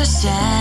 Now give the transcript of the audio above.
a shadow.